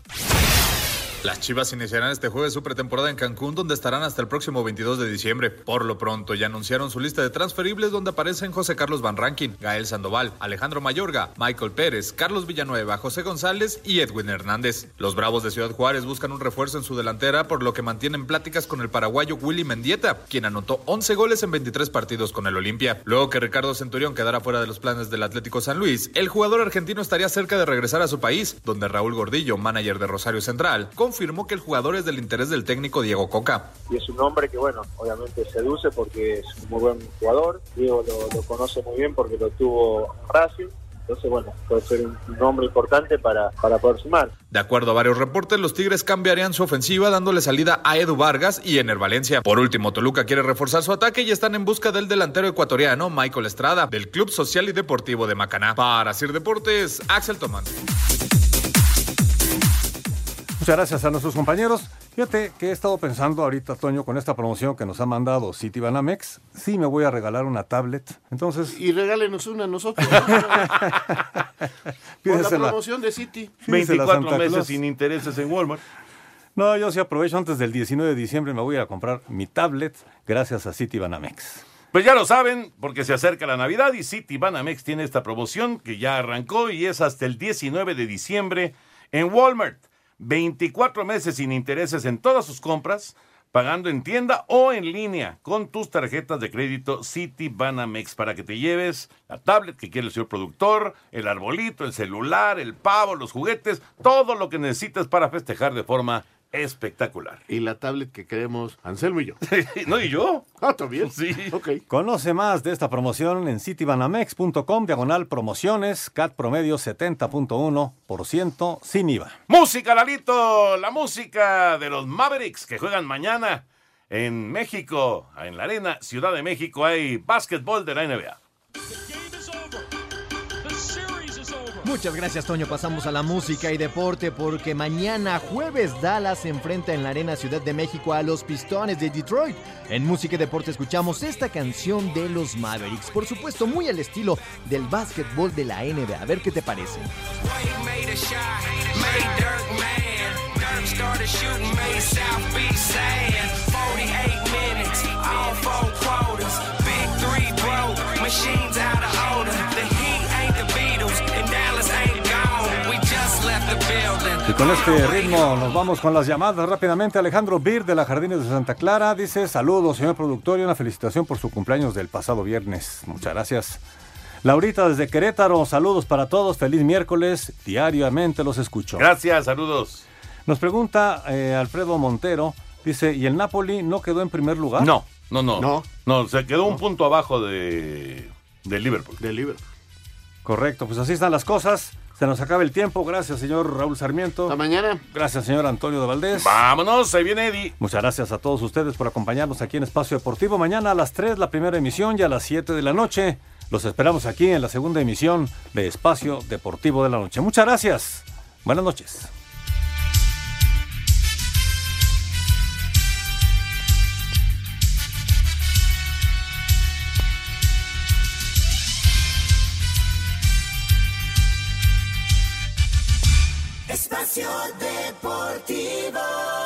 Las Chivas iniciarán este jueves su pretemporada en Cancún, donde estarán hasta el próximo 22 de diciembre. Por lo pronto, ya anunciaron su lista de transferibles, donde aparecen José Carlos Van Rankin, Gael Sandoval, Alejandro Mayorga, Michael Pérez, Carlos Villanueva, José González y Edwin Hernández. Los Bravos de Ciudad Juárez buscan un refuerzo en su delantera, por lo que mantienen pláticas con el paraguayo Willy Mendieta, quien anotó 11 goles en 23 partidos con el Olimpia. Luego que Ricardo Centurión quedara fuera de los planes del Atlético San Luis, el jugador argentino estaría cerca de regresar a su país, donde Raúl Gordillo, manager de Rosario Central, confirmó que el jugador es del interés del técnico Diego Coca. Y es un hombre que, bueno, obviamente seduce porque es un muy buen jugador. Diego lo, lo conoce muy bien porque lo tuvo Racing. Entonces, bueno, puede ser un nombre importante para, para poder sumar. De acuerdo a varios reportes, los Tigres cambiarían su ofensiva dándole salida a Edu Vargas y Ener Valencia. Por último, Toluca quiere reforzar su ataque y están en busca del delantero ecuatoriano Michael Estrada, del Club Social y Deportivo de Macaná. Para Sir Deportes, Axel Tomán. Muchas gracias a nuestros compañeros. Fíjate que he estado pensando ahorita, Toño, con esta promoción que nos ha mandado City Banamex, sí me voy a regalar una tablet. Entonces. Y regálenos una a nosotros. (laughs) Por la promoción de City. Pídesela a 24 Santa meses Claus. sin intereses en Walmart. No, yo sí aprovecho antes del 19 de diciembre, me voy a ir a comprar mi tablet gracias a City Banamex. Pues ya lo saben, porque se acerca la Navidad y City Banamex tiene esta promoción que ya arrancó y es hasta el 19 de diciembre en Walmart. 24 meses sin intereses en todas sus compras, pagando en tienda o en línea con tus tarjetas de crédito City Banamex para que te lleves la tablet que quiere el señor productor, el arbolito, el celular, el pavo, los juguetes, todo lo que necesitas para festejar de forma espectacular. Y la tablet que queremos Anselmo y yo. (laughs) ¿No? ¿Y yo? Ah, también. Sí. Ok. Conoce más de esta promoción en citybanamex.com, diagonal promociones, CAT promedio 70.1% sin IVA. Música, Lalito, la música de los Mavericks que juegan mañana en México, en la Arena Ciudad de México, hay básquetbol de la NBA. Muchas gracias, Toño. Pasamos a la música y deporte porque mañana jueves Dallas se enfrenta en la Arena Ciudad de México a los Pistones de Detroit. En música y deporte escuchamos esta canción de los Mavericks, por supuesto muy al estilo del básquetbol de la NBA. A ver qué te parece. Made a shot, Y con este ritmo nos vamos con las llamadas rápidamente. Alejandro Bir de la Jardines de Santa Clara dice saludos, señor productor, y una felicitación por su cumpleaños del pasado viernes. Muchas gracias. Laurita desde Querétaro, saludos para todos, feliz miércoles, diariamente los escucho. Gracias, saludos. Nos pregunta eh, Alfredo Montero, dice, ¿y el Napoli no quedó en primer lugar? No, no, no. No, se quedó un punto abajo de, de Liverpool. De Liverpool. Correcto, pues así están las cosas. Se nos acaba el tiempo. Gracias, señor Raúl Sarmiento. Hasta mañana. Gracias, señor Antonio de Valdés. Vámonos, ahí viene Eddie. Muchas gracias a todos ustedes por acompañarnos aquí en Espacio Deportivo. Mañana a las 3 la primera emisión y a las 7 de la noche los esperamos aquí en la segunda emisión de Espacio Deportivo de la Noche. Muchas gracias. Buenas noches. Espacio Deportivo.